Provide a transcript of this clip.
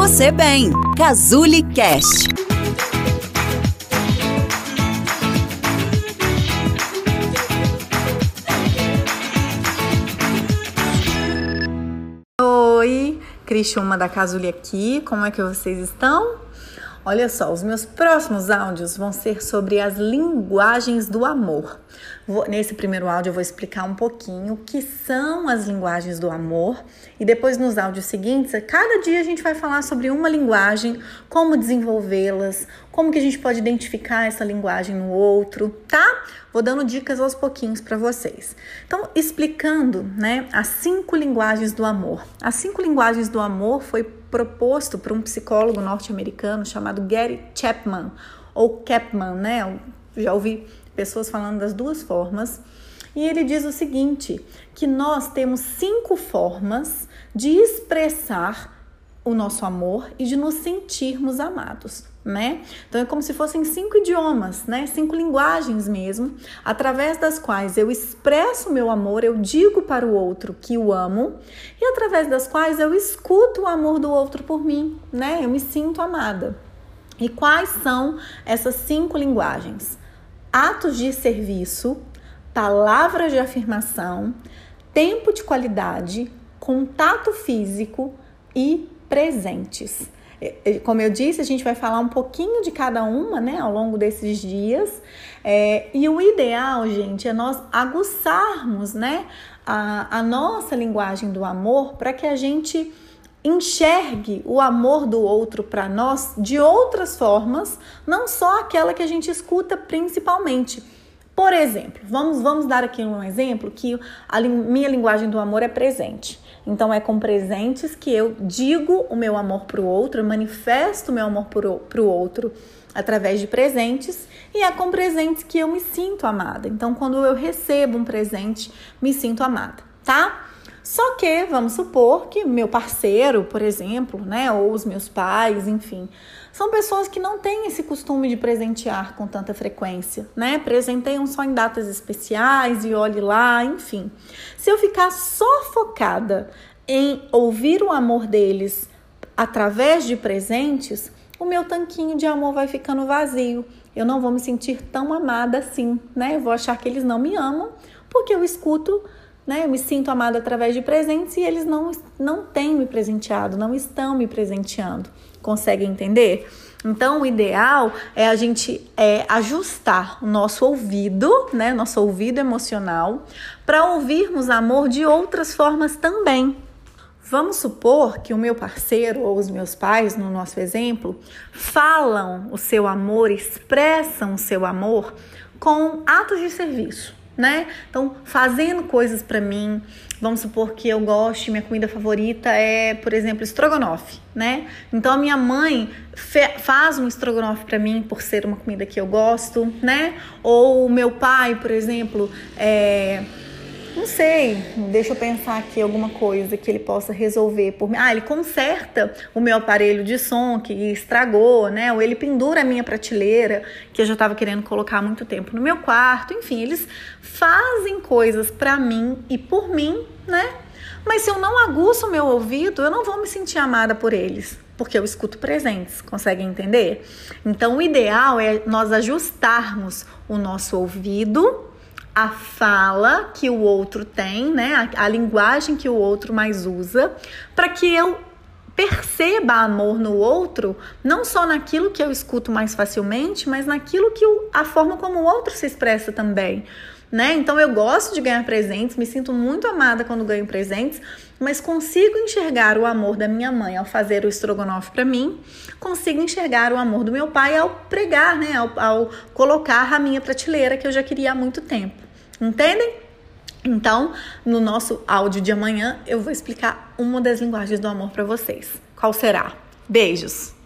você bem. Cazuli Cast. Oi, Cristiuma da Cazuli aqui. Como é que vocês estão? Olha só, os meus próximos áudios vão ser sobre as linguagens do amor. Vou, nesse primeiro áudio eu vou explicar um pouquinho o que são as linguagens do amor e depois nos áudios seguintes, cada dia a gente vai falar sobre uma linguagem, como desenvolvê-las, como que a gente pode identificar essa linguagem no outro, tá? Vou dando dicas aos pouquinhos para vocês. Então, explicando, né, as cinco linguagens do amor. As cinco linguagens do amor foi proposto por um psicólogo norte-americano chamado Gary Chapman ou Chapman, né? Eu já ouvi pessoas falando das duas formas. E ele diz o seguinte: que nós temos cinco formas de expressar o nosso amor e de nos sentirmos amados, né? Então é como se fossem cinco idiomas, né? Cinco linguagens mesmo, através das quais eu expresso meu amor, eu digo para o outro que o amo e através das quais eu escuto o amor do outro por mim, né? Eu me sinto amada. E quais são essas cinco linguagens? atos de serviço, palavras de afirmação, tempo de qualidade, contato físico e presentes. Como eu disse, a gente vai falar um pouquinho de cada uma, né, ao longo desses dias. É, e o ideal, gente, é nós aguçarmos, né, a, a nossa linguagem do amor para que a gente enxergue o amor do outro para nós de outras formas, não só aquela que a gente escuta principalmente. Por exemplo, vamos, vamos dar aqui um exemplo que a minha linguagem do amor é presente. Então é com presentes que eu digo o meu amor para o outro, manifesto o meu amor para o outro através de presentes e é com presentes que eu me sinto amada. Então quando eu recebo um presente, me sinto amada, tá? Só que vamos supor que meu parceiro, por exemplo, né, ou os meus pais, enfim, são pessoas que não têm esse costume de presentear com tanta frequência, né? Presenteiam só em datas especiais e olhe lá, enfim. Se eu ficar só focada em ouvir o amor deles através de presentes, o meu tanquinho de amor vai ficando vazio. Eu não vou me sentir tão amada assim, né? Eu vou achar que eles não me amam porque eu escuto né? Eu me sinto amada através de presentes e eles não, não têm me presenteado, não estão me presenteando. Consegue entender? Então, o ideal é a gente é, ajustar o nosso ouvido, né, nosso ouvido emocional, para ouvirmos amor de outras formas também. Vamos supor que o meu parceiro ou os meus pais, no nosso exemplo, falam o seu amor, expressam o seu amor com atos de serviço né? Então, fazendo coisas para mim, vamos supor que eu goste, minha comida favorita é, por exemplo, estrogonofe, né? Então, a minha mãe faz um estrogonofe para mim por ser uma comida que eu gosto, né? Ou o meu pai, por exemplo, é não sei, deixa eu pensar aqui alguma coisa que ele possa resolver por mim. Ah, ele conserta o meu aparelho de som que estragou, né? Ou ele pendura a minha prateleira que eu já estava querendo colocar há muito tempo no meu quarto. Enfim, eles fazem coisas para mim e por mim, né? Mas se eu não aguço o meu ouvido, eu não vou me sentir amada por eles, porque eu escuto presentes, conseguem entender? Então, o ideal é nós ajustarmos o nosso ouvido a fala que o outro tem, né? A, a linguagem que o outro mais usa, para que eu perceba amor no outro, não só naquilo que eu escuto mais facilmente, mas naquilo que o, a forma como o outro se expressa também. Né? Então eu gosto de ganhar presentes, me sinto muito amada quando ganho presentes, mas consigo enxergar o amor da minha mãe ao fazer o estrogonofe para mim, consigo enxergar o amor do meu pai ao pregar, né? Ao, ao colocar a minha prateleira que eu já queria há muito tempo. Entendem? Então, no nosso áudio de amanhã, eu vou explicar uma das linguagens do amor para vocês. Qual será? Beijos!